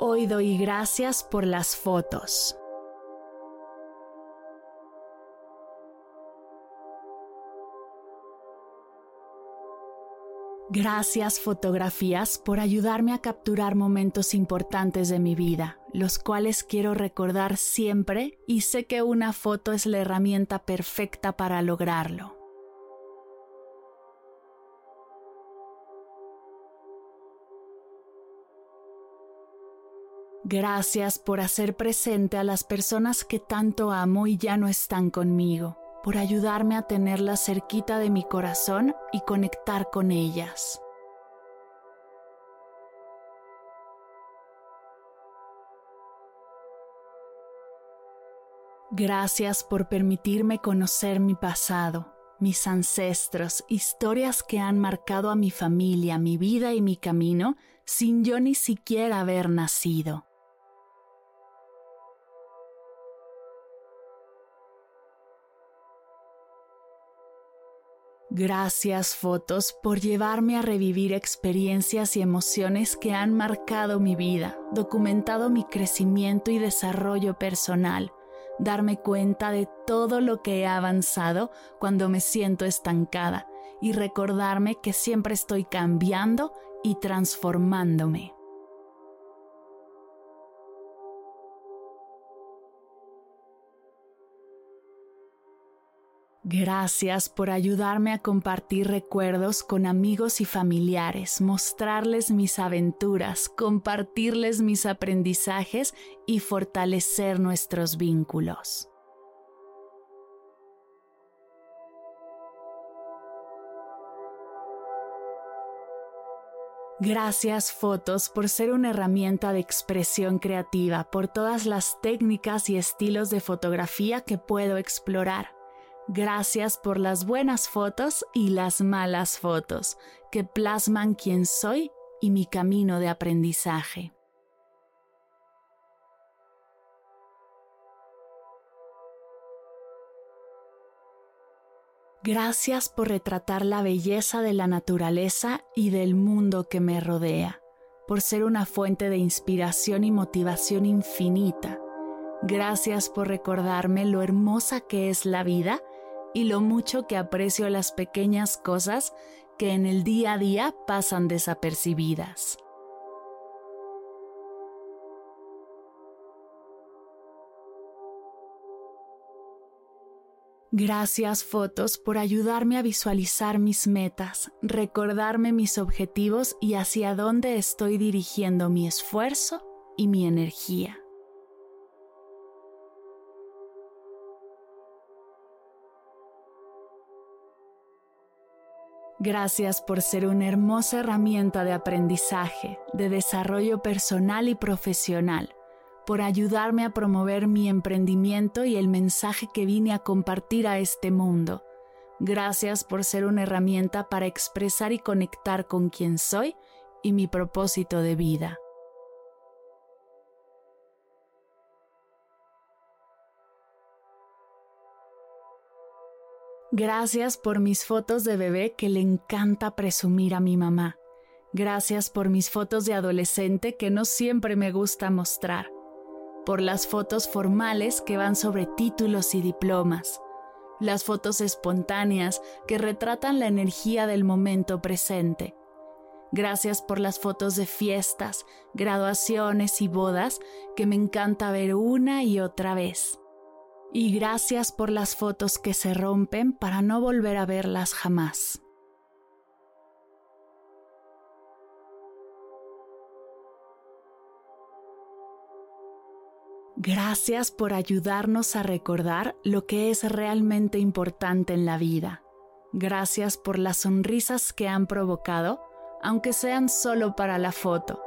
Hoy doy gracias por las fotos. Gracias fotografías por ayudarme a capturar momentos importantes de mi vida, los cuales quiero recordar siempre y sé que una foto es la herramienta perfecta para lograrlo. Gracias por hacer presente a las personas que tanto amo y ya no están conmigo, por ayudarme a tenerlas cerquita de mi corazón y conectar con ellas. Gracias por permitirme conocer mi pasado, mis ancestros, historias que han marcado a mi familia, mi vida y mi camino sin yo ni siquiera haber nacido. Gracias fotos por llevarme a revivir experiencias y emociones que han marcado mi vida, documentado mi crecimiento y desarrollo personal, darme cuenta de todo lo que he avanzado cuando me siento estancada y recordarme que siempre estoy cambiando y transformándome. Gracias por ayudarme a compartir recuerdos con amigos y familiares, mostrarles mis aventuras, compartirles mis aprendizajes y fortalecer nuestros vínculos. Gracias fotos por ser una herramienta de expresión creativa, por todas las técnicas y estilos de fotografía que puedo explorar Gracias por las buenas fotos y las malas fotos que plasman quién soy y mi camino de aprendizaje. Gracias por retratar la belleza de la naturaleza y del mundo que me rodea, por ser una fuente de inspiración y motivación infinita. Gracias por recordarme lo hermosa que es la vida y lo mucho que aprecio las pequeñas cosas que en el día a día pasan desapercibidas. Gracias fotos por ayudarme a visualizar mis metas, recordarme mis objetivos y hacia dónde estoy dirigiendo mi esfuerzo y mi energía. Gracias por ser una hermosa herramienta de aprendizaje, de desarrollo personal y profesional, por ayudarme a promover mi emprendimiento y el mensaje que vine a compartir a este mundo. Gracias por ser una herramienta para expresar y conectar con quien soy y mi propósito de vida. Gracias por mis fotos de bebé que le encanta presumir a mi mamá. Gracias por mis fotos de adolescente que no siempre me gusta mostrar. Por las fotos formales que van sobre títulos y diplomas. Las fotos espontáneas que retratan la energía del momento presente. Gracias por las fotos de fiestas, graduaciones y bodas que me encanta ver una y otra vez y gracias por las fotos que se rompen para no volver a verlas jamás. Gracias por ayudarnos a recordar lo que es realmente importante en la vida. Gracias por las sonrisas que han provocado, aunque sean solo para la foto,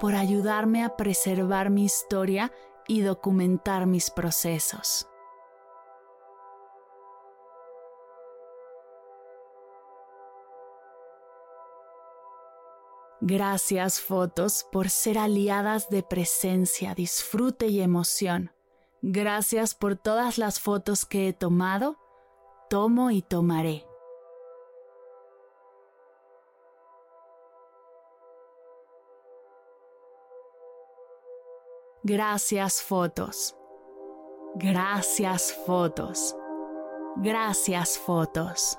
por ayudarme a preservar mi historia y documentar mis procesos. Gracias fotos por ser aliadas de presencia, disfrute y emoción. Gracias por todas las fotos que he tomado, tomo y tomaré. Gracias fotos. Gracias fotos. Gracias fotos.